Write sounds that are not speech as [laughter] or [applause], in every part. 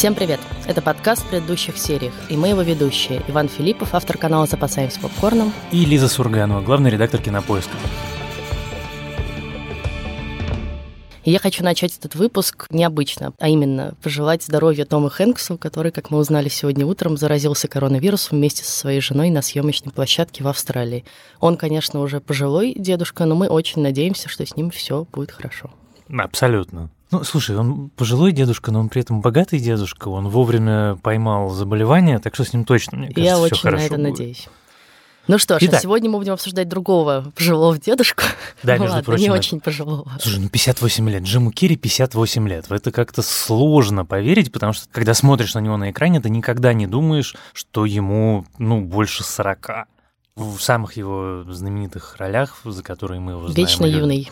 Всем привет! Это подкаст в предыдущих сериях, и мы его ведущие. Иван Филиппов, автор канала «Запасаем с попкорном». И Лиза Сурганова, главный редактор «Кинопоиска». И я хочу начать этот выпуск необычно, а именно пожелать здоровья Тому Хэнксу, который, как мы узнали сегодня утром, заразился коронавирусом вместе со своей женой на съемочной площадке в Австралии. Он, конечно, уже пожилой дедушка, но мы очень надеемся, что с ним все будет хорошо. Абсолютно. Ну, слушай, он пожилой дедушка, но он при этом богатый дедушка, он вовремя поймал заболевание, так что с ним точно, мне кажется, Я всё очень хорошо на это будет. надеюсь. Ну что ж, а Итак. сегодня мы будем обсуждать другого пожилого дедушку. [laughs] Да, между ладно, прочим, не это- очень пожилого. Слушай, ну 58 лет. Джиму Керри 58 лет. В это как-то сложно поверить, потому что когда смотришь на него на экране, ты никогда не думаешь, что ему, ну, больше 40. В самых его знаменитых ролях, за которые мы его знаем. Вечно юный.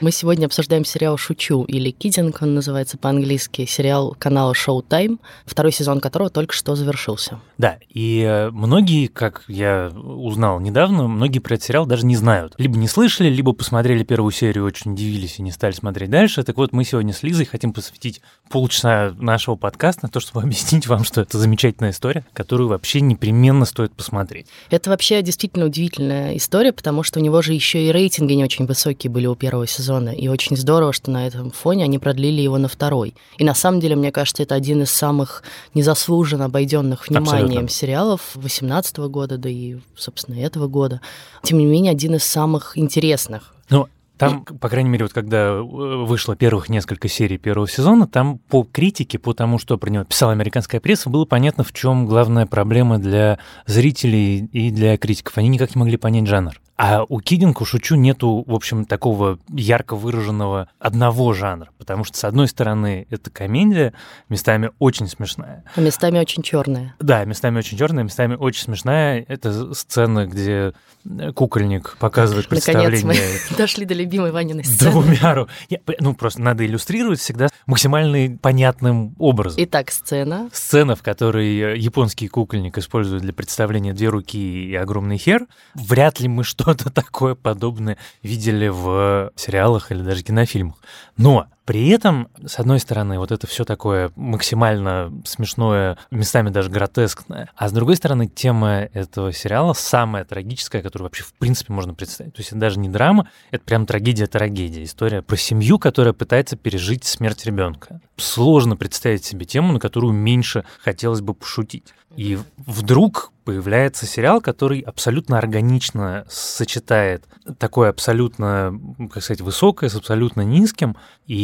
Мы сегодня обсуждаем сериал «Шучу» или «Киддинг», он называется по-английски, сериал канала Showtime, второй сезон которого только что завершился. Да, и э, многие, как я узнал недавно, многие про этот сериал даже не знают. Либо не слышали, либо посмотрели первую серию, очень удивились и не стали смотреть дальше. Так вот, мы сегодня с Лизой хотим посвятить полчаса нашего подкаста на то, чтобы [laughs] объяснить вам, что это замечательная история, которую вообще непременно стоит посмотреть. Это вообще действительно удивительная история, потому что у него же еще и рейтинги не очень высокие были у первого сезона, и очень здорово, что на этом фоне они продлили его на второй. И на самом деле, мне кажется, это один из самых незаслуженно обойденных вниманием Абсолютно. сериалов 2018 года, да и, собственно, этого года. Тем не менее, один из самых интересных. Ну, там, по крайней мере, вот когда э, вышло первых несколько серий первого сезона, там по критике, по тому, что про него писала американская пресса, было понятно, в чем главная проблема для зрителей и для критиков. Они никак не могли понять жанр. А у Кидинг, у Шучу нету, в общем, такого ярко выраженного одного жанра, потому что, с одной стороны, это комедия, местами очень смешная, А местами очень черная. да, местами очень черная, местами очень смешная. Это сцена, где э, кукольник показывает Наконец представление мы [laughs] дошли до любимой Ваниной сцены. двумя... Я- ну, просто надо иллюстрировать всегда максимально понятным образом. Итак, сцена. Сцена, в которой э, японский кукольник использует для представления две руки и огромный хер, вряд ли мы что-то [laughs] такое подобное видели в сериалах или даже кинофильмах. Но при этом, с одной стороны, вот это все такое максимально смешное, местами даже гротескное, а с другой стороны, тема этого сериала самая трагическая, которую вообще в принципе можно представить. То есть это даже не драма, это прям трагедия-трагедия. История про семью, которая пытается пережить смерть ребенка. Сложно представить себе тему, на которую меньше хотелось бы пошутить. И вдруг появляется сериал, который абсолютно органично сочетает такое абсолютно, как сказать, высокое с абсолютно низким, и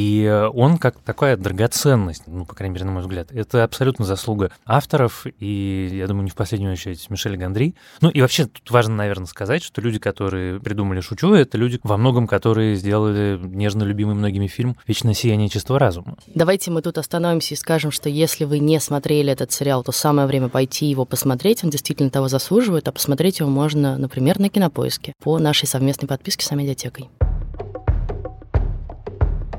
он как такая драгоценность, ну, по крайней мере, на мой взгляд. Это абсолютно заслуга авторов, и, я думаю, не в последнюю очередь Мишель Гандри. Ну, и вообще тут важно, наверное, сказать, что люди, которые придумали «Шучу», это люди во многом, которые сделали нежно любимый многими фильм «Вечное сияние чистого разума». Давайте мы тут остановимся и скажем, что если вы не смотрели этот сериал, то самое время пойти его посмотреть. Он действительно того заслуживает, а посмотреть его можно, например, на Кинопоиске по нашей совместной подписке с Амедиатекой.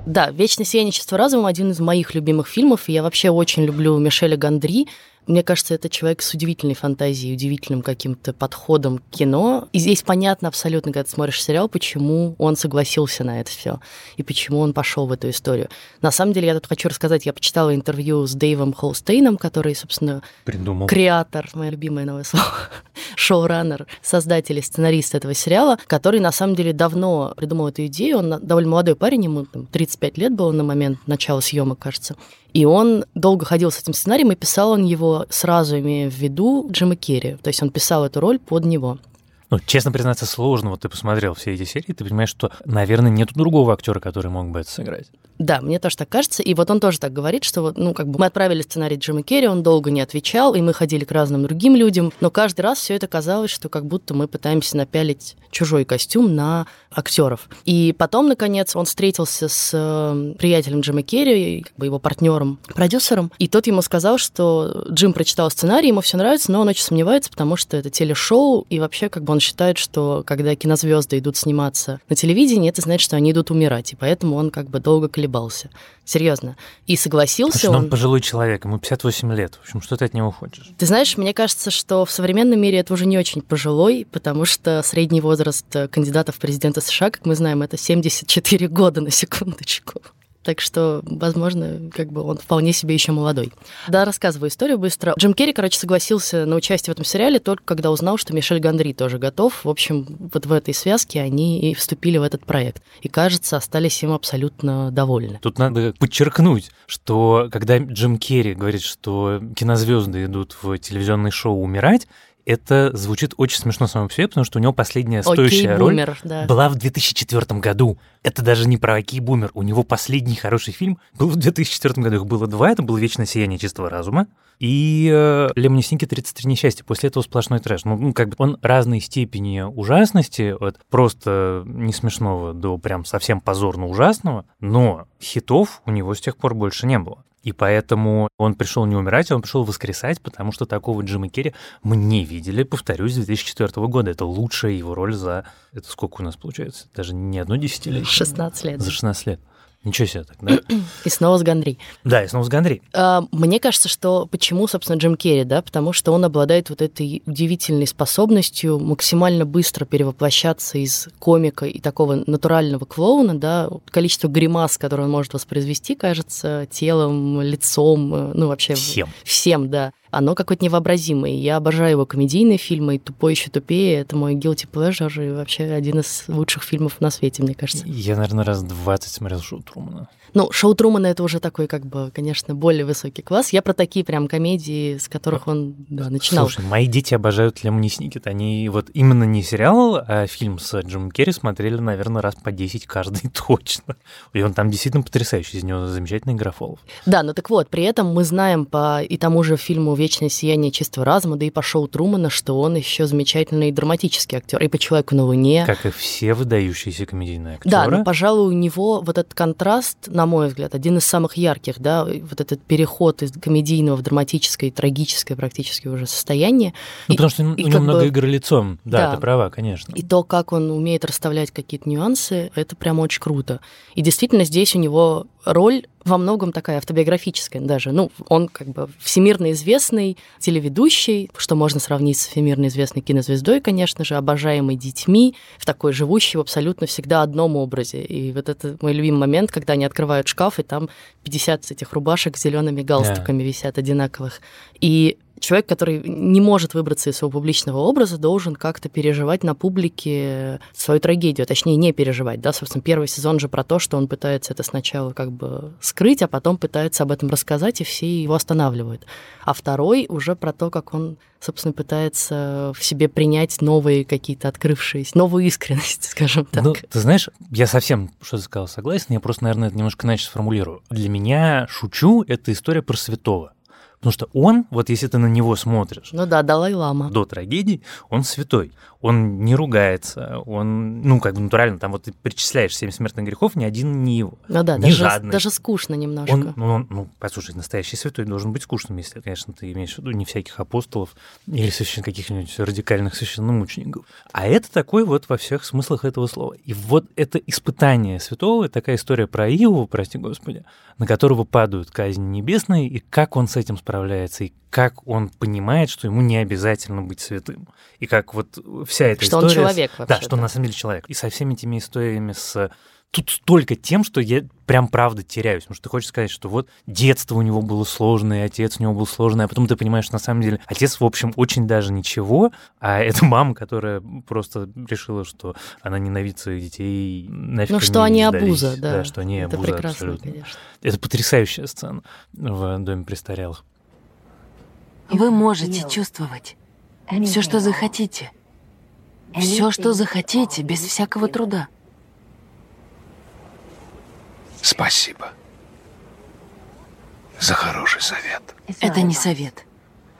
Да, «Вечное сияние чувства разума» — один из моих любимых фильмов, и я вообще очень люблю Мишеля Гандри. Мне кажется, это человек с удивительной фантазией, удивительным каким-то подходом к кино. И здесь понятно абсолютно, когда ты смотришь сериал, почему он согласился на это все и почему он пошел в эту историю. На самом деле, я тут хочу рассказать, я почитала интервью с Дэйвом Холстейном, который, собственно, Придумал. креатор, мое любимое новое слово, [laughs] шоураннер, создатель и сценарист этого сериала, который на самом деле давно придумал эту идею. Он довольно молодой парень, ему там, 35 лет было на момент начала съемок, кажется. И он долго ходил с этим сценарием, и писал он его сразу, имея в виду Джима Керри. То есть он писал эту роль под него. Ну, честно признаться, сложно. Вот ты посмотрел все эти серии, ты понимаешь, что, наверное, нет другого актера, который мог бы это сыграть. Да, мне тоже так кажется. И вот он тоже так говорит, что вот, ну, как бы мы отправили сценарий Джима Керри, он долго не отвечал, и мы ходили к разным другим людям, но каждый раз все это казалось, что как будто мы пытаемся напялить чужой костюм на актеров. И потом, наконец, он встретился с э, приятелем Джима Керри, как бы его партнером, продюсером, и тот ему сказал, что Джим прочитал сценарий, ему все нравится, но он очень сомневается, потому что это телешоу, и вообще как бы он считает, что когда кинозвезды идут сниматься на телевидении, это значит, что они идут умирать, и поэтому он как бы долго колебался. Серьезно. И согласился Слушай, ну он. он пожилой человек, ему 58 лет. В общем, что ты от него хочешь? Ты знаешь, мне кажется, что в современном мире это уже не очень пожилой, потому что средний возраст э, кандидатов в президенты США, как мы знаем, это 74 года на секундочку. Так что, возможно, как бы он вполне себе еще молодой. Да, рассказываю историю быстро. Джим Керри, короче, согласился на участие в этом сериале только когда узнал, что Мишель Гандри тоже готов. В общем, вот в этой связке они и вступили в этот проект. И, кажется, остались им абсолютно довольны. Тут надо подчеркнуть, что когда Джим Керри говорит, что кинозвезды идут в телевизионное шоу умирать, это звучит очень смешно само по себе, потому что у него последняя стоящая роль бумер, да. была в 2004 году. Это даже не про Окей Бумер. У него последний хороший фильм был в 2004 году. Их было два. Это было «Вечное сияние чистого разума» и э, «Лемони Сники 33 несчастья». После этого сплошной трэш. Ну, ну, как бы он разной степени ужасности, от просто не смешного до прям совсем позорно ужасного, но хитов у него с тех пор больше не было. И поэтому он пришел не умирать, он пришел воскресать, потому что такого Джима Керри мы не видели, повторюсь, с 2004 года. Это лучшая его роль за... Это сколько у нас получается? Даже не одно десятилетие? 16 лет. За 16 лет. Ничего себе так, да? И снова с Гандри. Да, и снова с Гандри. А, мне кажется, что почему, собственно, Джим Керри, да, потому что он обладает вот этой удивительной способностью максимально быстро перевоплощаться из комика и такого натурального клоуна, да, количество гримас, которые он может воспроизвести, кажется, телом, лицом, э, ну вообще всем, всем, да оно какое-то невообразимое. Я обожаю его комедийные фильмы, и «Тупой еще тупее» — это мой guilty pleasure и вообще один из лучших фильмов на свете, мне кажется. Я, наверное, раз 20 смотрел «Шоу Трумана». Ну, шоу Трумана это уже такой, как бы, конечно, более высокий класс. Я про такие прям комедии, с которых он да, начинал. Слушай, мои дети обожают Лемони Сникет. Они вот именно не сериал, а фильм с Джимом Керри смотрели, наверное, раз по 10 каждый [laughs] точно. И он там действительно потрясающий, из него замечательный графолов. Да, ну так вот, при этом мы знаем по и тому же фильму «Вечное сияние чистого разума», да и по шоу Трумана, что он еще замечательный драматический актер. И по «Человеку на Луне». Как и все выдающиеся комедийные актеры. Да, но, пожалуй, у него вот этот контраст на мой взгляд, один из самых ярких, да, вот этот переход из комедийного в драматическое и трагическое практически уже состояние. Ну, и, потому что и у него много бы... игр лицом, да, да, ты права, конечно. И то, как он умеет расставлять какие-то нюансы, это прям очень круто. И действительно здесь у него роль во многом такая автобиографическая даже. Ну, он как бы всемирно известный телеведущий, что можно сравнить с всемирно известной кинозвездой, конечно же, обожаемый детьми, в такой живущий в абсолютно всегда одном образе. И вот это мой любимый момент, когда они открывают шкаф, и там 50 этих рубашек с зелеными галстуками yeah. висят одинаковых. И человек, который не может выбраться из своего публичного образа, должен как-то переживать на публике свою трагедию, точнее, не переживать, да, собственно, первый сезон же про то, что он пытается это сначала как бы скрыть, а потом пытается об этом рассказать, и все его останавливают. А второй уже про то, как он, собственно, пытается в себе принять новые какие-то открывшиеся, новую искренность, [laughs] скажем так. Ну, ты знаешь, я совсем, что ты сказал, согласен, я просто, наверное, это немножко иначе сформулирую. Для меня «Шучу» — это история про святого. Потому что он, вот если ты на него смотришь... Ну да, Далай-Лама. До трагедии, он святой. Он не ругается, он, ну, как бы натурально, там вот ты перечисляешь семь смертных грехов, ни один не его. Ну да, не даже, жадный. даже скучно немножко. Он, ну, он, ну, послушай, настоящий святой должен быть скучным, если, конечно, ты имеешь в виду не всяких апостолов или священ, каких-нибудь радикальных священномучеников. А это такой вот во всех смыслах этого слова. И вот это испытание святого, такая история про Иову, прости господи, на которого падают казни небесные, и как он с этим справляется справляется, и как он понимает, что ему не обязательно быть святым. И как вот вся эта что история... Что он человек вообще. Да, что он на самом деле человек. И со всеми этими историями с тут столько тем, что я прям правда теряюсь. Потому что ты хочешь сказать, что вот детство у него было сложное, отец у него был сложный, а потом ты понимаешь, что на самом деле отец, в общем, очень даже ничего, а [laughs] это мама, которая просто решила, что она ненавидит своих детей, нафиг Ну, что они сдались. обуза, да. Да, что они это обуза прекрасно, абсолютно. конечно. Это потрясающая сцена в Доме престарелых. Вы можете чувствовать все, что захотите. Все, что захотите, без всякого труда. Спасибо за хороший совет. Это не совет.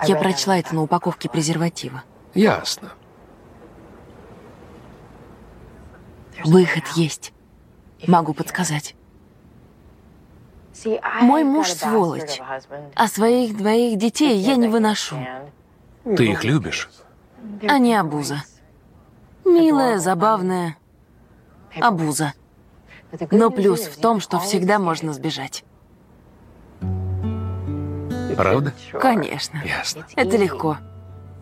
Я прочла это на упаковке презерватива. Ясно. Выход есть. Могу подсказать. Мой муж сволочь, а своих двоих детей я не выношу. Ты их любишь? Они обуза. Милая, забавная обуза. Но плюс в том, что всегда можно сбежать. Правда? Конечно. Ясно. Это легко.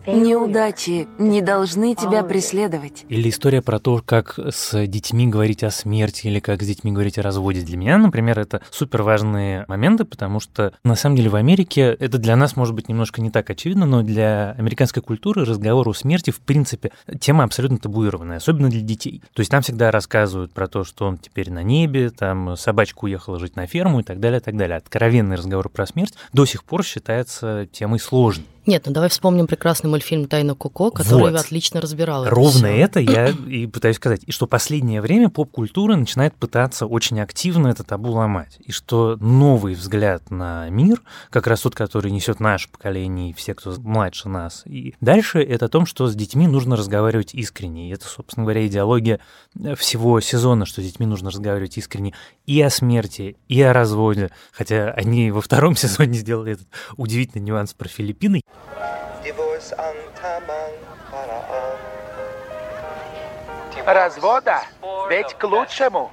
Неудачи не должны тебя преследовать. Или история про то, как с детьми говорить о смерти или как с детьми говорить о разводе. Для меня, например, это супер важные моменты, потому что на самом деле в Америке это для нас может быть немножко не так очевидно, но для американской культуры разговор о смерти, в принципе, тема абсолютно табуированная, особенно для детей. То есть там всегда рассказывают про то, что он теперь на небе, там собачка уехала жить на ферму и так далее, и так далее. Откровенный разговор про смерть до сих пор считается темой сложной. Нет, ну давай вспомним прекрасный мультфильм «Тайна Коко», который Вот. отлично разбирал это Ровно всё. это я [clears throat] и пытаюсь сказать. И что последнее время поп-культура начинает пытаться очень активно это табу ломать. И что новый взгляд на мир, как раз тот, который несет наше поколение и все, кто младше нас. И дальше это о том, что с детьми нужно разговаривать искренне. И это, собственно говоря, идеология э, всего сезона, что с детьми нужно разговаривать искренне и о смерти, и о разводе. Хотя они во втором [laughs] сезоне сделали этот удивительный нюанс про Филиппины. Развода? Ведь к лучшему.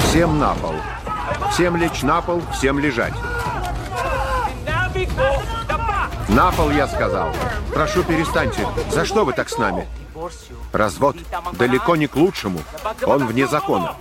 Всем на пол. Всем лечь на пол, всем лежать. На пол, я сказал. Прошу, перестаньте. За что вы так с нами? Развод далеко не к лучшему. Он вне закона.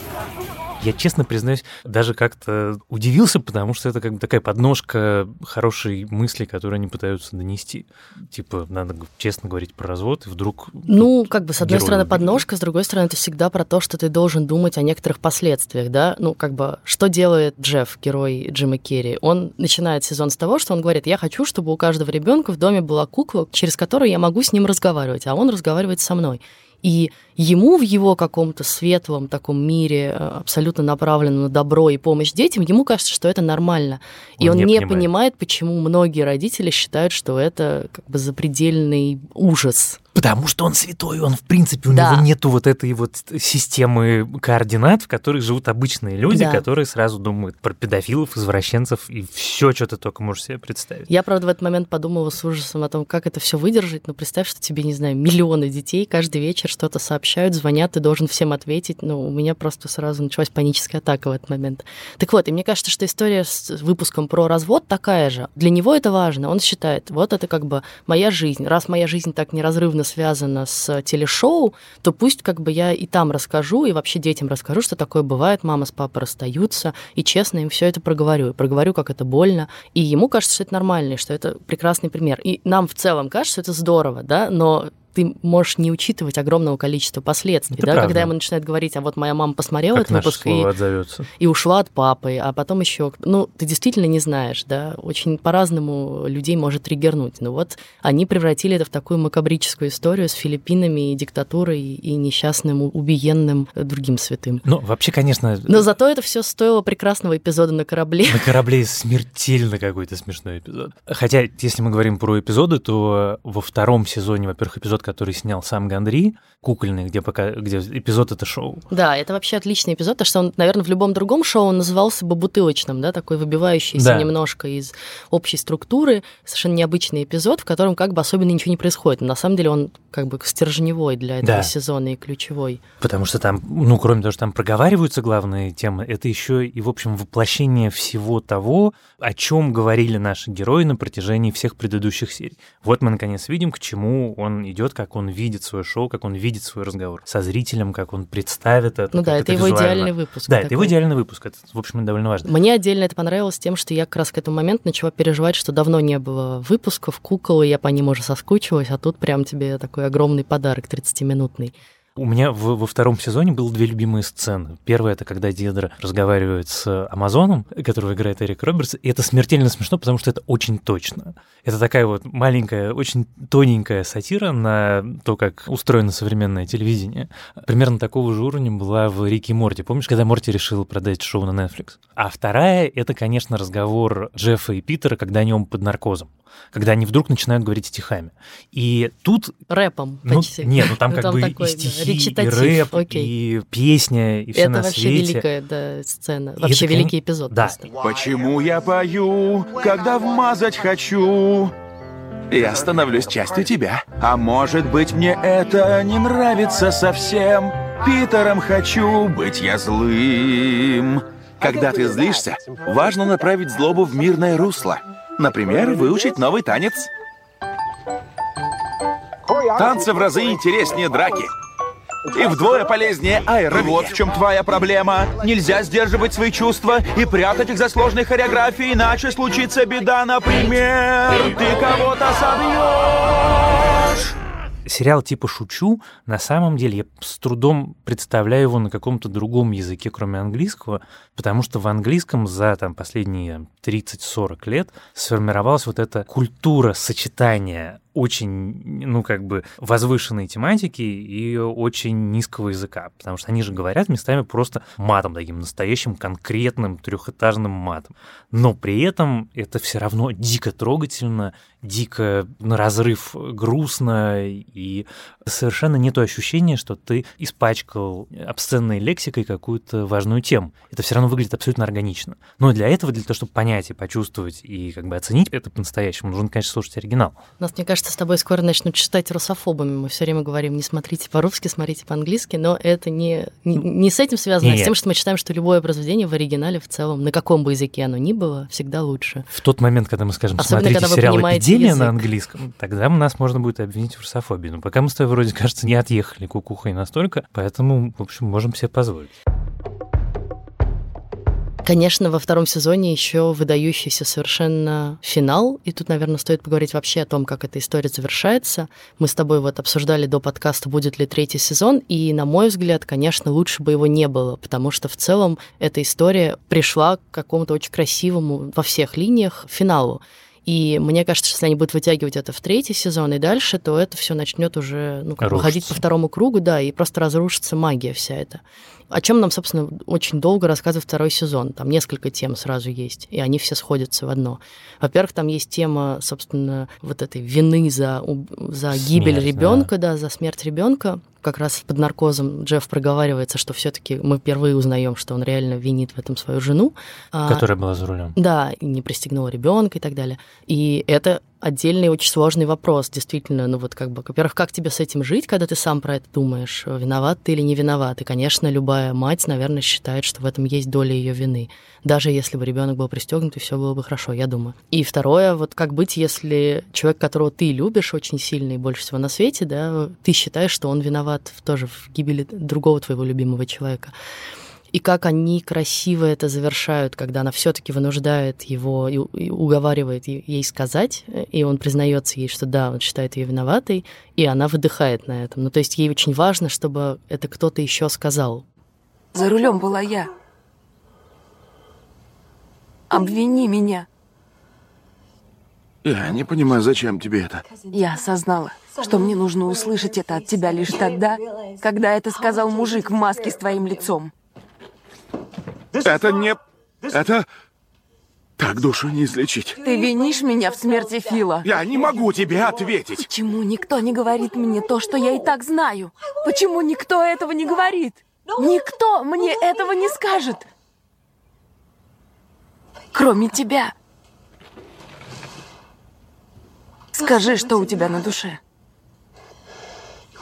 Я честно признаюсь, даже как-то удивился, потому что это как бы такая подножка хорошей мысли, которую они пытаются донести. Типа, надо честно говорить про развод, и вдруг... Ну, как бы, с одной стороны, подножка, с другой стороны, это всегда про то, что ты должен думать о некоторых последствиях, да? Ну, как бы, что делает Джефф, герой Джима Керри? Он начинает сезон с того, что он говорит, я хочу, чтобы у каждого ребенка в доме была кукла, через которую я могу с ним разговаривать, а он разговаривает со мной. И ему в его каком-то светлом таком мире, э, абсолютно направленном на добро и помощь детям, ему кажется, что это нормально. И Он он, не не, понимает. понимает, почему многие родители считают, что это как бы запредельный ужас. Потому что он святой, он, в принципе, у Да. него нету вот этой вот системы координат, в которых живут обычные люди, Да. которые сразу думают про педофилов, извращенцев и все, что ты только можешь себе представить. Я, правда, в этот момент подумала с ужасом о том, как это все выдержать. Но представь, что тебе, не знаю, миллионы детей каждый вечер что-то сообщают, звонят, ты должен всем ответить. Ну, у меня просто сразу началась паническая атака в этот момент. Так вот, и мне кажется, что история с выпуском про развод такая же. Для него это важно. Он считает, вот это как бы моя жизнь. Раз моя жизнь так неразрывно связана с телешоу, то пусть как бы я и там расскажу, и вообще детям расскажу, что такое бывает, мама с папой расстаются, и честно им все это проговорю. И проговорю, как это больно. И ему кажется, что это нормально, и что это прекрасный пример. И нам в целом кажется, что это здорово, да, но ты можешь не учитывать огромного количества последствий, Это да, правда. когда ему начинают говорить, а вот моя мама посмотрела Как этот выпуск и, отзовется. и ушла от папы, а потом еще, ну, ты действительно не знаешь, да, очень по-разному людей может триггернуть. Ну вот они превратили это в такую макабрическую историю с Филиппинами и диктатурой и несчастным убиенным другим святым. Ну, вообще, конечно, Но зато это все стоило прекрасного эпизода на корабле. На корабле смертельно какой-то смешной эпизод. Хотя, если мы говорим про эпизоды, то во втором сезоне, во-первых, эпизод, который снял сам Гандри, кукольный, где, пока, где эпизод это шоу. Да, это вообще отличный эпизод, потому что он, наверное, в любом другом шоу он назывался бы бутылочным, да, такой выбивающийся Да. немножко из общей структуры, совершенно необычный эпизод, в котором как бы особенно ничего не происходит. Но на самом деле он как бы стержневой для этого Да. сезона и ключевой. Потому что там, ну, кроме того, что там проговариваются главные темы, это еще и, в общем, воплощение всего того, о чем говорили наши герои на протяжении всех предыдущих серий. Вот мы, наконец, видим, к чему он идет, как он видит свое шоу, как он видит свой разговор со зрителем, как он представит это. Ну да, как это его визуально. идеальный выпуск. Да, это его такой. идеальный выпуск. Это, в общем, довольно важно. Мне отдельно это понравилось тем, что я как раз к этому моменту начала переживать, что давно не было выпусков, кукол, и я по ним уже соскучилась, а тут прям тебе такой огромный подарок 30-минутный. У меня в- во втором сезоне было две любимые сцены. Первая — это когда Дедра разговаривает с Амазоном, которого играет Эрик Робертс, и это смертельно смешно, потому что это очень точно. Это такая вот маленькая, очень тоненькая сатира на то, как устроено современное телевидение. Примерно такого же уровня была в «Рике и Морти». Помнишь, когда Морти решил продать шоу на Netflix? А вторая — это, конечно, разговор Джеффа и Питера, когда они оба под наркозом. Когда они вдруг начинают говорить стихами. И тут Рэпом ну, почти. нет, ну там Ну, как там бы такой, и да, стихи, и речитатив, рэп, окей. и песня, и все Это на вообще свете. великая да, сцена. И Вообще это, великий эпизод. Да. просто. Почему я пою, когда вмазать хочу? Я становлюсь частью тебя. А может быть, мне это не нравится совсем. Питером хочу быть я злым. Когда ты злишься, важно направить злобу в мирное русло. Например, выучить новый танец. Танцы в разы интереснее драки. И вдвое полезнее аэробики. Вот в чем твоя проблема. Нельзя сдерживать свои чувства и прятать их за сложной хореографией, иначе случится беда, например, ты кого-то собьешь. Сериал типа «Шучу», на самом деле я с трудом представляю его на каком-то другом языке, кроме английского, потому что в английском за там, последние 30-40 лет сформировалась вот эта культура сочетания очень, ну, как бы возвышенной тематики и очень низкого языка, потому что они же говорят местами просто матом, таким настоящим конкретным трехэтажным матом. Но при этом это все равно дико трогательно, дико на разрыв грустно, и совершенно нет ощущения, что ты испачкал обсценной лексикой какую-то важную тему. Это все равно выглядит абсолютно органично. Но для этого, для того, чтобы понять и почувствовать и как бы оценить это по-настоящему, нужно, конечно, слушать оригинал. Нас, мне кажется, с тобой скоро начнут читать русофобами. Мы все время говорим, не смотрите по-русски, смотрите по-английски, но это не, не, не с этим связано, а с Нет. тем, что мы считаем, что любое произведение в оригинале в целом, на каком бы языке оно ни было, всегда лучше. В тот момент, когда мы скажем, Особенно, смотрите сериал «Эпидемия» язык. на английском, тогда нас можно будет обвинить в русофобии. Но пока мы с тобой вроде, кажется, не отъехали кукухой настолько, поэтому, в общем, можем себе позволить. Конечно, во втором сезоне еще выдающийся совершенно финал, и тут, наверное, стоит поговорить вообще о том, как эта история завершается. Мы с тобой вот обсуждали до подкаста, будет ли третий сезон, и, на мой взгляд, конечно, лучше бы его не было, потому что в целом эта история пришла к какому-то очень красивому во всех линиях финалу. И мне кажется, что если они будут вытягивать это в третий сезон и дальше, то это все начнет уже ну, как бы ходить по второму кругу, да, и просто разрушится магия вся эта. О чем нам, собственно, очень долго рассказывает второй сезон. Там несколько тем сразу есть, и они все сходятся в одно. Во-первых, там есть тема, собственно, вот этой вины за, за гибель Смерть, ребенка, да. за смерть ребенка. Как раз под наркозом Джефф проговаривается, что все-таки мы впервые узнаем, что он реально винит в этом свою жену. А, Которая была за рулем. да, и не пристегнула ребенка и так далее. И это отдельный очень сложный вопрос, действительно. Ну вот как бы, во-первых, как тебе с этим жить, когда ты сам про это думаешь, виноват ты или не виноват? И, конечно, любая мать, наверное, считает, что в этом есть доля ее вины. Даже если бы ребенок был пристегнут, и все было бы хорошо, я думаю. И второе, вот как быть, если человек, которого ты любишь очень сильно и больше всего на свете, да, ты считаешь, что он виноват тоже в гибели другого твоего любимого человека и как они красиво это завершают, когда она все-таки вынуждает его и, и уговаривает ей сказать, и он признается ей, что да, он считает ее виноватой, и она выдыхает на этом. Ну, то есть ей очень важно, чтобы это кто-то еще сказал. За рулем была я. Обвини меня. Я не понимаю, зачем тебе это. Я осознала, что мне нужно услышать это от тебя лишь тогда, когда это сказал мужик в маске с твоим лицом. Это не... Это... Так душу не излечить. Ты винишь меня в смерти Фила. Я не могу тебе ответить. Почему никто не говорит мне то, что я и так знаю? Почему никто этого не говорит? Никто мне этого не скажет. Кроме тебя. Скажи, что у тебя на душе.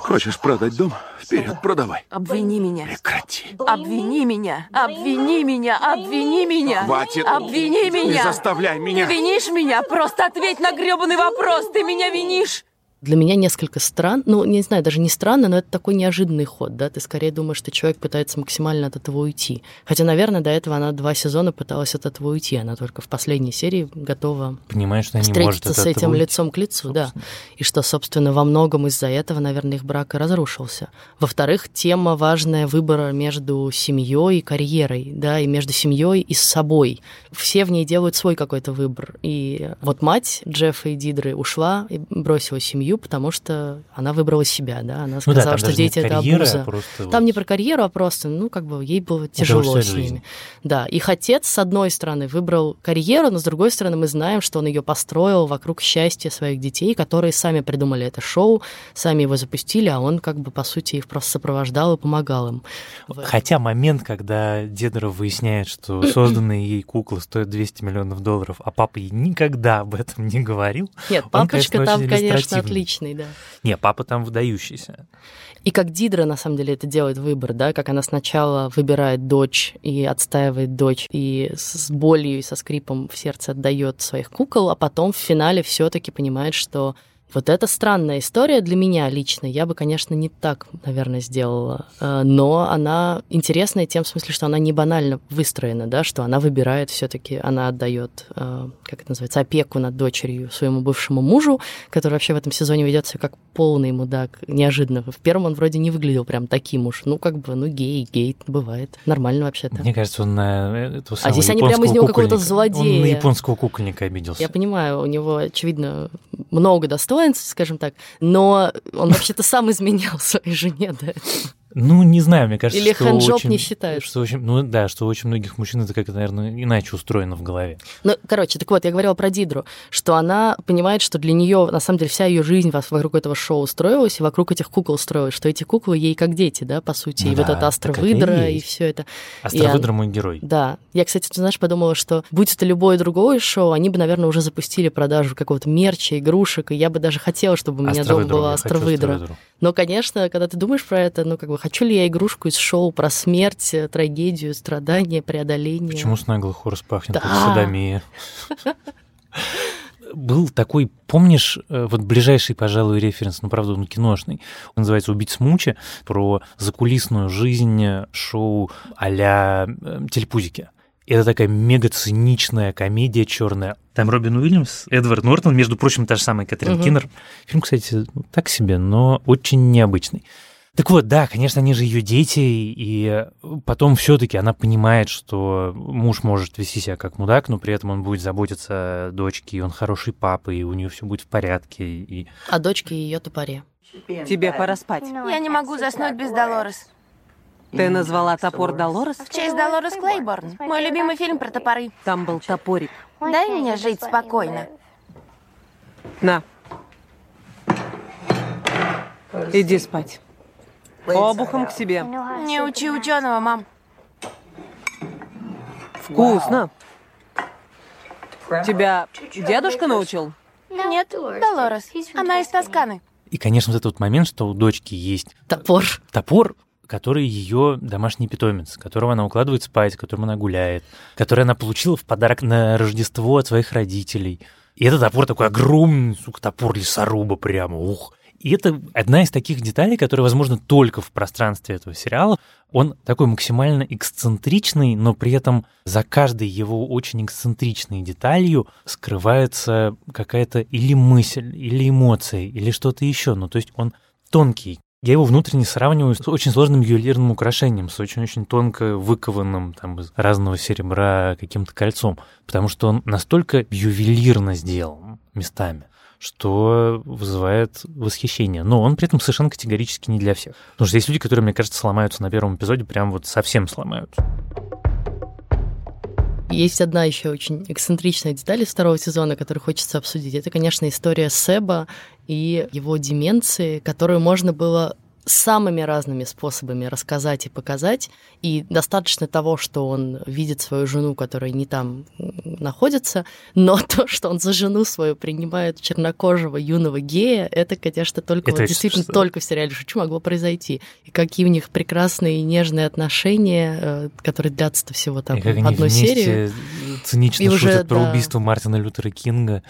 Хочешь продать дом? Вперед, продавай. Обвини меня. Прекрати. Обвини меня. Обвини меня. Обвини меня. Хватит. Обвини меня. Не заставляй меня. Ты винишь меня? Просто ответь на гребаный вопрос. Ты меня винишь? Для меня несколько странно, ну, не знаю, даже не странно, но это такой неожиданный ход, да, ты скорее думаешь, что человек пытается максимально от этого уйти. Хотя, наверное, до этого она два сезона пыталась от этого уйти, она только в последней серии готова Понимаешь, что она не может встретиться с этим уйти. лицом к лицу, да. собственно. И что, собственно, во многом из-за этого, наверное, их брак и разрушился. Во-вторых, тема важная выбора между семьей и карьерой, да, и между семьей и с собой. Все в ней делают свой какой-то выбор. И вот мать Джеффа и Дидры ушла и бросила семью, потому что она выбрала себя, да. Она Ну да, сказала, что дети это абуза. а Там вот- не про карьеру, а просто, ну, как бы ей было тяжело с жизнь. ними. Да, их отец, с одной стороны, выбрал карьеру, но с другой стороны, мы знаем, что он ее построил вокруг счастья своих детей, которые сами придумали это шоу, сами его запустили, а он, как бы, по сути, их просто сопровождал и помогал им. Хотя момент, когда Дедоров выясняет, что [clears throat] созданные ей куклы стоят 200 миллионов долларов, а папа ей никогда об этом не говорил. Нет, он, папочка конечно, там, конечно, иллюстративный. Отличный, да. Не, папа там выдающийся. И как Дидра, на самом деле, это делает выбор, да, как она сначала выбирает дочь и отстаивает дочь, и с болью и со скрипом в сердце отдает своих кукол, а потом в финале все-таки понимает, что Вот это странная история для меня лично. Я бы, конечно, не так, наверное, сделала. Э, но она интересная тем в смысле, что она не банально выстроена, да, что она выбирает все-таки, она отдает, э, как это называется, опеку над дочерью своему бывшему мужу, который вообще в этом сезоне ведет себя как полный мудак, неожиданно. В первом он вроде не выглядел прям таким уж. Ну, как бы, ну, гей, гей, бывает. Нормально вообще-то. Мне кажется, он на этого А здесь они прямо из него какого-то злодея. Он на японского кукольника обиделся. Я понимаю, у него, очевидно, много достоинств, скажем так, но он вообще-то сам изменял [laughs] своей жене до этого. Ну, не знаю, мне кажется, Или что хэнджоп очень, не считают. Что очень, ну да, что у очень многих мужчин это как-то, наверное, иначе устроено в голове. Ну, короче, так вот, я говорила про Дидру, что она понимает, что для нее, на самом деле, вся ее жизнь вокруг этого шоу строилась, и вокруг этих кукол строилась, что эти куклы ей как дети, да, по сути, Ну и вот да, это и астровыдра, и, есть. все это. Астровыдра мой герой. Да. Я, кстати, ты знаешь, подумала, что будь это любое другое шоу, они бы, наверное, уже запустили продажу какого-то мерча, игрушек, и я бы даже хотела, чтобы у меня дома была астровыдра. Но, конечно, когда ты думаешь про это, ну, как бы, хочу ли я игрушку из шоу про смерть, э, трагедию, страдания, преодоление? Почему с наглых хорс пахнет, как Да. садомия? Был такой, помнишь, э, вот ближайший, пожалуй, референс, ну, правда, он киношный. Он называется «Убить Смучи», про закулисную жизнь шоу а-ля э, «Телепузики». Это такая мега циничная комедия черная. Там Робин Уильямс, Эдвард Нортон, между прочим, та же самая Кэтрин Мгм. Киннер. Фильм, кстати, ну, так себе, но очень необычный. Так вот, да, конечно, они же ее дети, и потом все-таки она понимает, что муж может вести себя как мудак, но при этом он будет заботиться о дочке, и он хороший папа, и у нее все будет в порядке. И... А дочке ее топоре. Тебе пора спать. Я не могу заснуть без Долорес. Ты назвала топор Долорес? В честь Долорес Клейборн. Мой любимый фильм про топоры. Там был топорик. Дай мне жить спокойно. На. Иди спать. Обухом к себе. Не учи ученого, мам. Вкусно. Тебя дедушка научил? Нет, Долорес. Она из Тосканы. и, конечно, вот этот вот момент, что у дочки есть Топор. топор, который ее домашний питомец, которого она укладывает спать, которым она гуляет, который она получила в подарок на Рождество от своих родителей. И этот топор такой огромный, сука, топор лесоруба прямо, ух. И это одна из таких деталей, которые, возможно, только в пространстве этого сериала. Он такой максимально эксцентричный, но при этом за каждой его очень эксцентричной деталью скрывается какая-то или мысль, или эмоция, или что-то еще. Ну, то есть он тонкий, я его внутренне сравниваю с очень сложным ювелирным украшением, с очень-очень тонко выкованным там, из разного серебра каким-то кольцом, потому что он настолько ювелирно сделан местами, что вызывает восхищение. Но он при этом совершенно категорически не для всех. Потому что есть люди, которые, мне кажется, сломаются на первом эпизоде, прям вот совсем сломаются. Есть одна еще очень эксцентричная деталь из второго сезона, которую хочется обсудить. Это, конечно, история Себа и его деменции, которую можно было самыми разными способами рассказать и показать. И достаточно того, что он видит свою жену, которая не там находится, но [laughs] то, что он за жену свою принимает чернокожего юного гея, это, конечно, только Это вот действительно что- только в сериале «Шучу» могло произойти. И какие у них прекрасные и нежные отношения, э, которые длятся-то всего там и как они вместе серию. цинично И шутят уже, про да. убийство Мартина Лютера Кинга.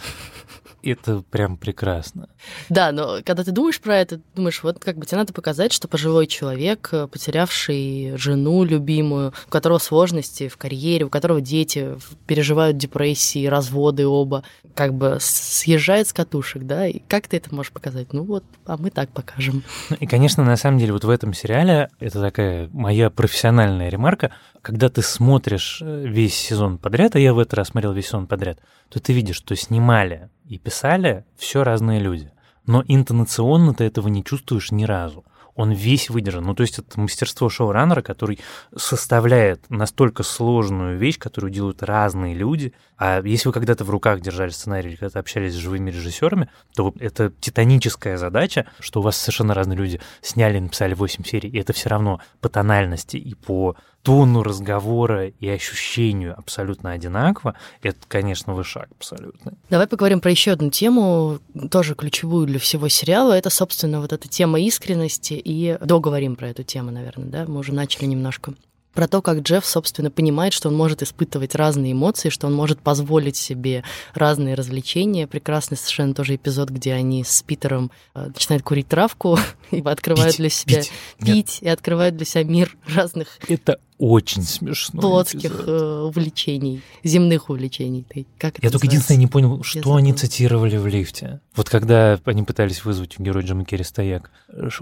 Это прям прекрасно. Да, но когда ты думаешь про это, думаешь, вот как бы тебе надо показать, что пожилой человек, э, потерявший жену любимую, у которого сложности в карьере, у которого дети переживают депрессии, разводы оба, как бы съезжает с катушек, да, и как ты это можешь показать? Ну вот, а мы так покажем. И, конечно, на самом деле вот в этом сериале, это такая моя профессиональная ремарка, когда ты смотришь э, весь сезон подряд, а я в этот раз смотрел весь сезон подряд, то ты видишь, что снимали и писали все разные люди. Но интонационно ты этого не чувствуешь ни разу. Он весь выдержан. Ну, то есть это мастерство шоураннера, который составляет настолько сложную вещь, которую делают разные люди. А если вы когда-то в руках держали сценарий или когда-то общались с живыми режиссерами, то это титаническая задача, что у вас совершенно разные люди сняли написали 8 серий, и это все равно по тональности и по тону разговора и ощущению абсолютно одинаково. Это, конечно, вышаг абсолютно. Давай поговорим про еще одну тему, тоже ключевую для всего сериала. Это, собственно, вот эта тема искренности. И договорим про эту тему, наверное, да? Мы уже начали немножко. Про то, как Джефф, собственно, понимает, что он может испытывать разные эмоции, что он может позволить себе разные развлечения. Прекрасный совершенно тоже эпизод, где они с Питером э, начинают курить травку [laughs] и открывают Пить, для себя пить. пить, и открывают для себя мир [laughs] разных Это очень смешно. плотских э, увлечений, земных увлечений. Как Я только называется? единственное не понял, что забыла. они цитировали в лифте. Вот когда они пытались вызвать у героя Джима Керри стояк,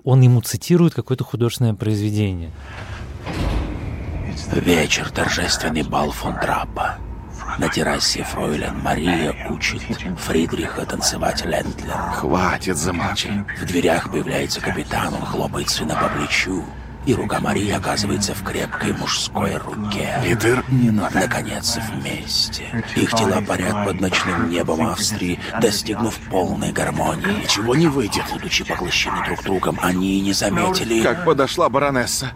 он ему цитирует какое-то художественное произведение. Вечер, торжественный бал фон Траппа. На террасе фройлен Мария учит Фридриха танцевать Лендлер. Хватит, замолчи. В дверях появляется капитан, он хлопает сына по плечу. И рука Марии оказывается в крепкой мужской руке. Питер, не надо. Наконец, вместе. Их тела парят под ночным небом Австрии, достигнув полной гармонии. Ничего не выйдет. Будучи поглощены друг другом, они и не заметили... Как подошла баронесса.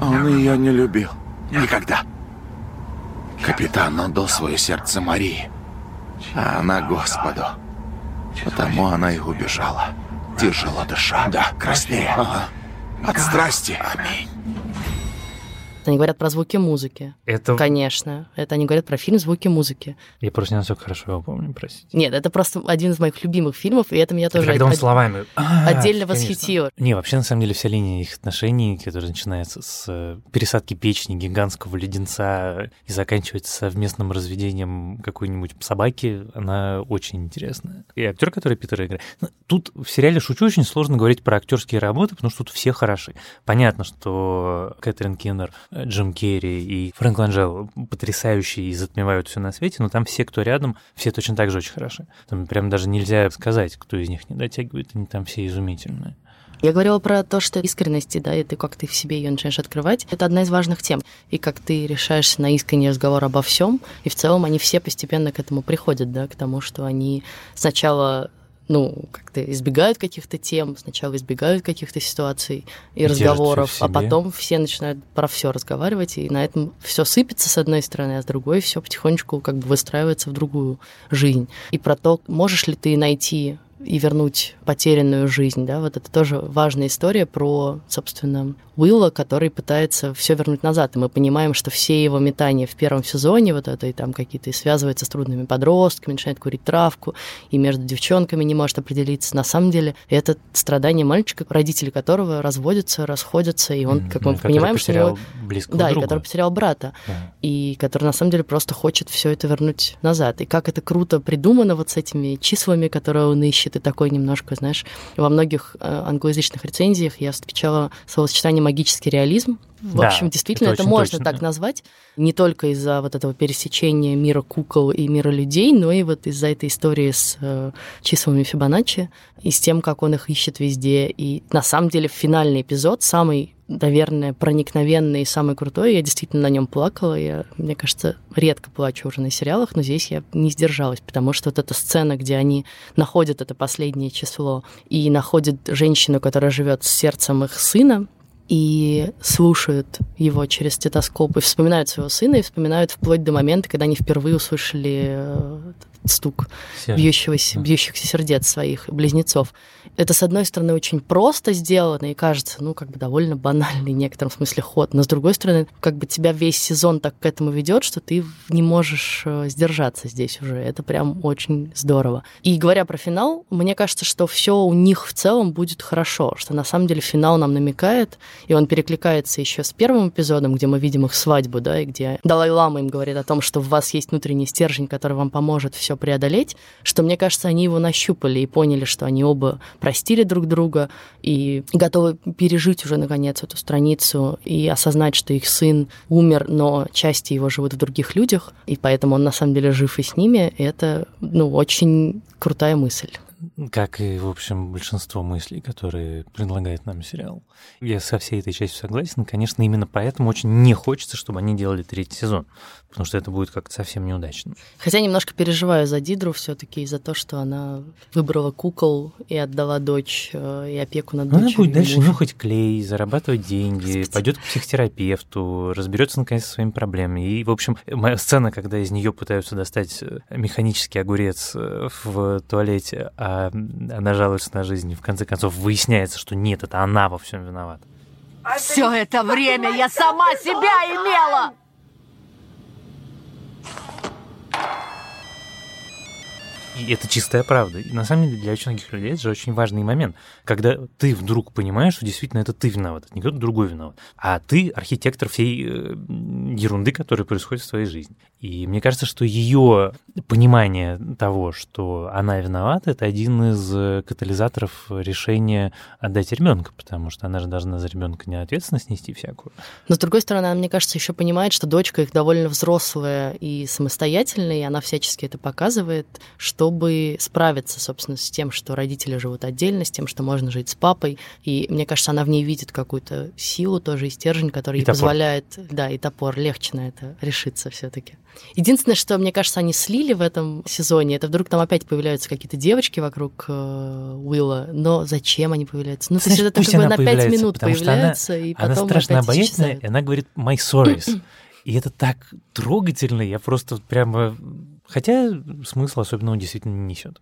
Он ее не любил. Никогда. Капитан отдал свое сердце Марии, а она Господу. Потому она и убежала. Тяжело дыша. Да, краснее. Ага. От страсти. Аминь. Они говорят про звуки музыки. Это... Конечно. Это они говорят про фильм «Звуки музыки». Я просто не настолько хорошо его помню, простите. Нет, это просто один из моих любимых фильмов, и это меня Это тоже когда он од- словами... А, отдельно конечно. восхитило. Не, вообще, на самом деле, вся линия их отношений, которая начинается с э, пересадки печени, гигантского леденца и заканчивается совместным разведением какой-нибудь собаки, она очень интересная. И актер, который Питер играет... ну, Тут в сериале «Шучу» очень сложно говорить про актерские работы, потому что тут все хороши. Понятно, что Кэтрин Киннер, Джим Керри и Фрэнк Ланжел потрясающие и затмевают все на свете, но там все, кто рядом, все точно так же очень хороши. Там прям даже нельзя сказать, кто из них не дотягивает, они там все изумительные. Я говорила про то, что искренности, да, и ты как ты в себе ее начинаешь открывать, это одна из важных тем. И как ты решаешься на искренний разговор обо всем, и в целом они все постепенно к этому приходят, да, к тому, что они сначала ну, как-то избегают каких-то тем, сначала избегают каких-то ситуаций и всё разговоров, а потом все начинают про все разговаривать, и на этом все сыпется с одной стороны, а с другой все потихонечку как бы выстраивается в другую жизнь. И про то, можешь ли ты найти и вернуть потерянную жизнь, да, вот это тоже важная история про, собственно, Уилла, который пытается все вернуть назад. И мы понимаем, что все его метания в первом сезоне, вот это и там какие-то и связываются с трудными подростками, начинает курить травку, и между девчонками не может определиться. На самом деле это страдание мальчика, родители которого разводятся, расходятся, и он, как мы который понимаем, что него... близкого Да, и друга. который потерял брата Да. и который на самом деле просто хочет все это вернуть назад. И как это круто придумано вот с этими числами, которые он ищет, и такой немножко, знаешь, во многих э, англоязычных рецензиях я встречала словосочетание магический реализм. В Да, общем, действительно, это это, можно точно, так да. назвать, не только из-за вот этого пересечения мира кукол и мира людей, но и вот из-за этой истории с э, числами Фибоначчи и с тем, как он их ищет везде. И на самом деле финальный эпизод, самый наверное, проникновенный и самый крутой. Я действительно на нем плакала. Я, мне кажется, редко плачу уже на сериалах, но здесь я не сдержалась, потому что вот эта сцена, где они находят это последнее число и находят женщину, которая живет с сердцем их сына, и слушают его через стетоскоп, и вспоминают своего сына, и вспоминают вплоть до момента, когда они впервые услышали э, стук Сердце. бьющегося, бьющихся сердец своих близнецов. Это, с одной стороны, очень просто сделано и кажется, ну, как бы довольно банальный в некотором смысле ход, но с другой стороны, как бы тебя весь сезон так к этому ведет, что ты не можешь э, сдержаться здесь уже. Это прям очень здорово. И говоря про финал, мне кажется, что все у них в целом будет хорошо, что на самом деле финал нам намекает, и он перекликается еще с первым эпизодом, где мы видим их свадьбу, да, и где Далай-Лама им говорит о том, что в вас есть внутренний стержень, который вам поможет все преодолеть, что, мне кажется, они его нащупали и поняли, что они оба простили друг друга и готовы пережить уже, наконец, эту страницу и осознать, что их сын умер, но части его живут в других людях, и поэтому он на самом деле жив и с ними. И это, ну, очень крутая мысль. Как и, в общем, большинство мыслей, которые предлагает нам сериал. Я со всей этой частью согласен. Конечно, именно поэтому очень не хочется, чтобы они делали третий сезон, потому что это будет как-то совсем неудачно. Хотя немножко переживаю за Дидру все-таки из-за то, что она выбрала кукол и отдала дочь э, и опеку над Ну, она дочерью. будет дальше нюхать клей, зарабатывать деньги, пойдет к психотерапевту, разберется наконец со своими проблемами. И, в общем, моя сцена, когда из нее пытаются достать э, механический огурец э, в туалете, а она жалуется на жизнь, и в конце концов выясняется, что нет, это она во всем виновата. Все это время я сама себя имела! И это чистая правда. И на самом деле для очень многих людей это же очень важный момент, когда ты вдруг понимаешь, что действительно это ты виноват, это не кто-то другой виноват, а ты архитектор всей э, ерунды, которая происходит в твоей жизни. И мне кажется, что ее понимание того, что она виновата, это один из э, катализаторов решения отдать ребенка, потому что она же должна за ребенка не ответственность нести всякую. Но с другой стороны, она, мне кажется, еще понимает, что дочка их довольно взрослая и самостоятельная, и она всячески это показывает, чтобы справиться, собственно, с тем, что родители живут отдельно, с тем, что можно жить с папой. И мне кажется, она в ней видит какую-то силу тоже и стержень, который И ей топор. позволяет, да, и топор легче на это решиться все-таки. Единственное, что, мне кажется, они слили в этом сезоне, это вдруг там опять появляются какие-то девочки вокруг э, Уилла, но зачем они появляются? Ну, то есть Знаешь, это как бы она на пять появляется, минут что она- появляется, и Она потом страшно опять обаятельная, и она говорит «my sorries». И это так трогательно, я просто прямо... Хотя смысл особенного действительно не несет.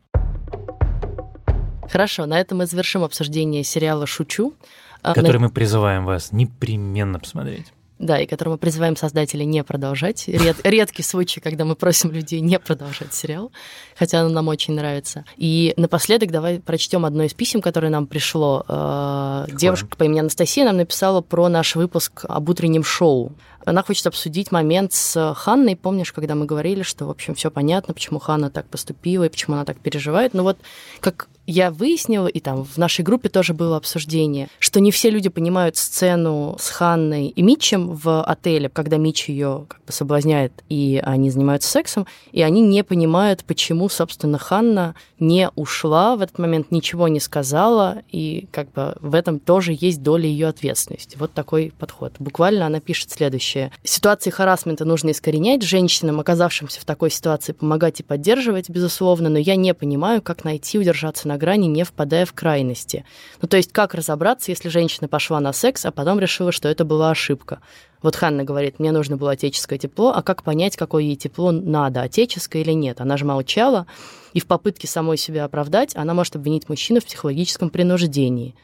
Хорошо, на этом мы завершим обсуждение сериала «Шучу». А, Который на- мы призываем вас непременно посмотреть. Да, и который мы призываем создателей не продолжать. Ред- [laughs] редкий случай, когда мы просим людей не продолжать сериал, хотя он нам очень нравится. И напоследок давай прочтем одно из писем, которое нам пришло. Э, Девушка по имени Анастасия нам написала про наш выпуск об утреннем шоу. Она хочет обсудить момент с Ханной. Помнишь, когда мы говорили, что, в общем, все понятно, почему Ханна так поступила и почему она так переживает. Ну вот, как я выяснила, и там в нашей группе тоже было обсуждение, что не все люди понимают сцену с Ханной и Митчем в отеле, когда Митч ее как бы соблазняет, и они занимаются сексом, и они не понимают, почему, собственно, Ханна не ушла в этот момент, ничего не сказала, и как бы в этом тоже есть доля ее ответственности. Вот такой подход. Буквально она пишет следующее. Ситуации харасмента нужно искоренять, женщинам, оказавшимся в такой ситуации, помогать и поддерживать, безусловно, но я не понимаю, как найти, удержаться на грани, не впадая в крайности. Ну, то есть, как разобраться, если женщина пошла на секс, а потом решила, что это была ошибка. Вот Ханна говорит, мне нужно было отеческое тепло, а как понять, какое ей тепло надо, отеческое или нет? Она же молчала, и в попытке самой себя оправдать она может обвинить мужчину в психологическом принуждении.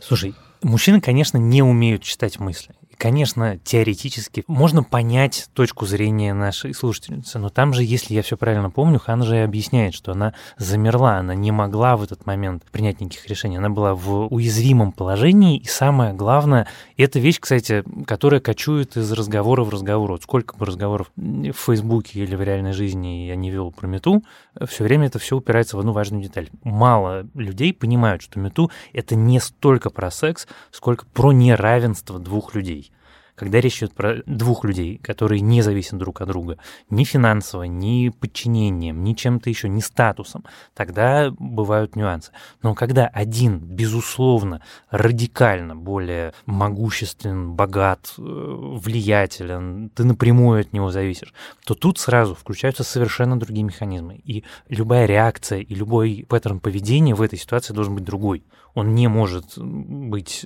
Слушай, мужчины, конечно, не умеют читать мысли. Конечно, теоретически можно понять точку зрения нашей слушательницы, но там же, если я все правильно помню, Ханна же и объясняет, что она замерла, она не могла в этот момент принять никаких решений, она была в уязвимом положении, и самое главное, это вещь, кстати, которая кочует из разговора в разговор. Вот сколько бы разговоров в Фейсбуке или в реальной жизни я не вел про мету, все время это все упирается в одну важную деталь. Мало людей понимают, что мету — это не столько про секс, сколько про неравенство двух людей. Когда речь идет про двух людей, которые не зависят друг от друга, ни финансово, ни подчинением, ни чем-то еще, ни статусом, тогда бывают нюансы. Но когда один, безусловно, радикально более могуществен, богат, э, влиятелен, ты напрямую от него зависишь, то тут сразу включаются совершенно другие механизмы. И любая реакция и любой паттерн поведения в этой ситуации должен быть другой. Он не может быть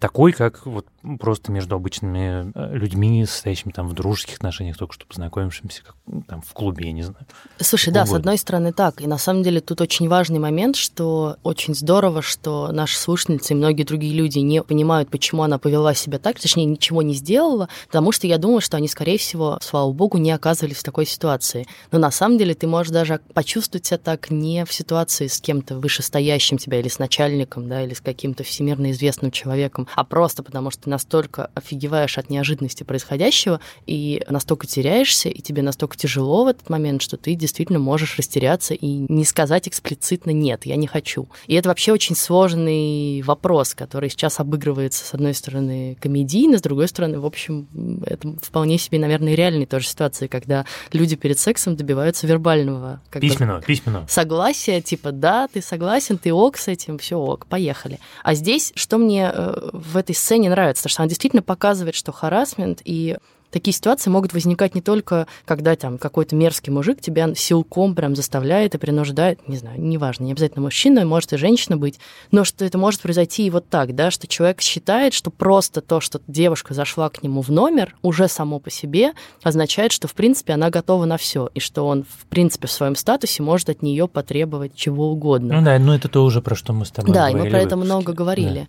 такой, как вот просто между обычными э, людьми, состоящими там в дружеских отношениях, только что познакомившимся как, ну, там в клубе, я не знаю. Слушай, да, с Угодно. одной стороны так. И на самом деле тут очень важный момент, что очень здорово, что наши слушательницы и многие другие люди не понимают, почему она повела себя так, точнее, ничего не сделала, потому что я думаю, что они, скорее всего, слава богу, не оказывались в такой ситуации. Но на самом деле ты можешь даже почувствовать себя так не в ситуации с кем-то вышестоящим тебя или с начальником, да, или с каким-то всемирно известным человеком, а просто потому что ты настолько офигеваешь от неожиданности происходящего и настолько теряешься, и тебе настолько тяжело в этот момент, что ты действительно можешь растеряться и не сказать эксплицитно «нет, я не хочу». И это вообще очень сложный вопрос, который сейчас обыгрывается, с одной стороны, комедийно, с другой стороны, в общем, это вполне себе, наверное, реальные тоже ситуации, когда люди перед сексом добиваются вербального как бы, Письменно, письменно. согласие, типа, да, ты согласен, ты ок с этим, все ок, поехали. А здесь, что мне э, в этой сцене нравится, потому что она действительно показывает, что харасмент и Такие ситуации могут возникать не только, когда там какой-то мерзкий мужик тебя силком прям заставляет и принуждает, не знаю, неважно, не обязательно мужчина, может и женщина быть, но что это может произойти и вот так, да, что человек считает, что просто то, что девушка зашла к нему в номер, уже само по себе означает, что, в принципе, она готова на все, и что он, в принципе, в своем статусе может от нее потребовать чего угодно. Ну да, ну это то уже, про что мы с тобой да, говорили. Да, и мы про это много говорили.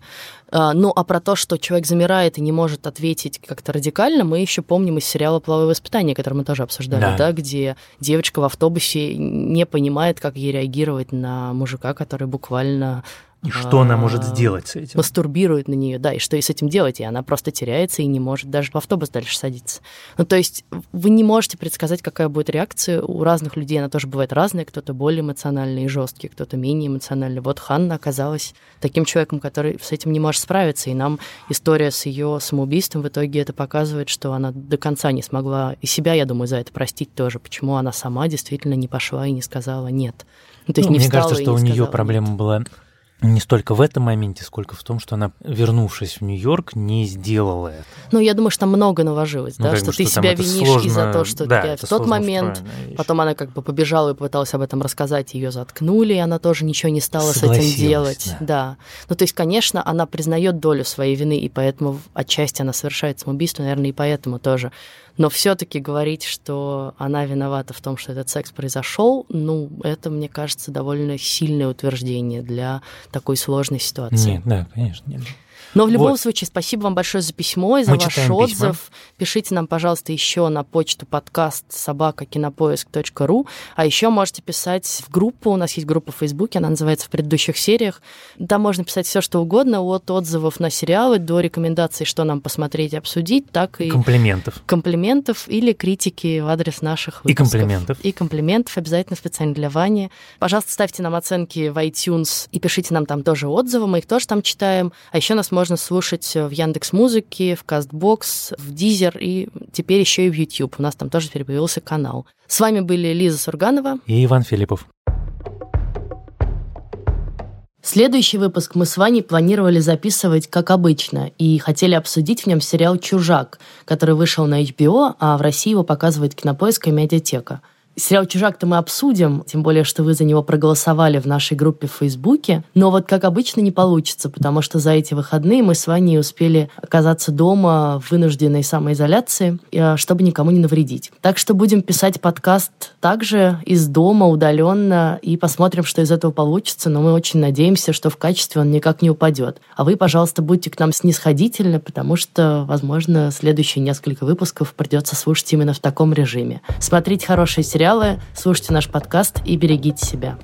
Да. Ну, а про то, что человек замирает и не может ответить как-то радикально, мы еще помним из сериала «Половое воспитание», который мы тоже обсуждали, да. да, где девочка в автобусе не понимает, как ей реагировать на мужика, который буквально и что она может сделать с этим? Мастурбирует на нее, да, и что ей с этим делать, и она просто теряется и не может даже в автобус дальше садиться. Ну, то есть вы не можете предсказать, какая будет реакция. У разных людей она тоже бывает разная, кто-то более эмоциональный и жесткий, кто-то менее эмоциональный. Вот Ханна оказалась таким человеком, который с этим не может справиться, и нам история с ее самоубийством в итоге это показывает, что она до конца не смогла, и себя, я думаю, за это простить тоже, почему она сама действительно не пошла и не сказала «нет». Ну, то есть ну, не мне кажется, что у нее проблема нет. была не столько в этом моменте, сколько в том, что она, вернувшись в Нью-Йорк, не сделала это. Ну, я думаю, что там много наложилось, ну, да, что бы, ты что себя винишь сложно... из-за того, что да, тебя в тот момент, потом она как бы побежала и попыталась об этом рассказать, ее заткнули, и она тоже ничего не стала с этим делать. Да. да. Ну, то есть, конечно, она признает долю своей вины, и поэтому отчасти она совершает самоубийство, наверное, и поэтому тоже но все-таки говорить, что она виновата в том, что этот секс произошел, ну, это, мне кажется, довольно сильное утверждение для такой сложной ситуации. Нет, да, конечно, нет. Но в любом вот. случае, спасибо вам большое за письмо и за Мы ваш отзыв. Письма. Пишите нам, пожалуйста, еще на почту подкаст собакакинопоиск.ру. А еще можете писать в группу. У нас есть группа в Фейсбуке, она называется в предыдущих сериях. Там можно писать все, что угодно, от отзывов на сериалы до рекомендаций, что нам посмотреть и обсудить, так и... Комплиментов. Комплиментов или критики в адрес наших выпусков. И комплиментов. И комплиментов обязательно специально для Вани. Пожалуйста, ставьте нам оценки в iTunes и пишите нам там тоже отзывы, мы их тоже там читаем. А еще нас можно можно слушать в Яндекс Музыке, в Кастбокс, в Дизер и теперь еще и в YouTube. У нас там тоже теперь появился канал. С вами были Лиза Сурганова и Иван Филиппов. Следующий выпуск мы с Ваней планировали записывать, как обычно, и хотели обсудить в нем сериал «Чужак», который вышел на HBO, а в России его показывает Кинопоиск и Медиатека – Сериал «Чужак»-то мы обсудим, тем более, что вы за него проголосовали в нашей группе в Фейсбуке. Но вот как обычно не получится, потому что за эти выходные мы с Ваней успели оказаться дома в вынужденной самоизоляции, э, чтобы никому не навредить. Так что будем писать подкаст также из дома, удаленно, и посмотрим, что из этого получится. Но мы очень надеемся, что в качестве он никак не упадет. А вы, пожалуйста, будьте к нам снисходительны, потому что, возможно, следующие несколько выпусков придется слушать именно в таком режиме. Смотрите хорошие сериалы сериалы, слушайте наш подкаст и берегите себя.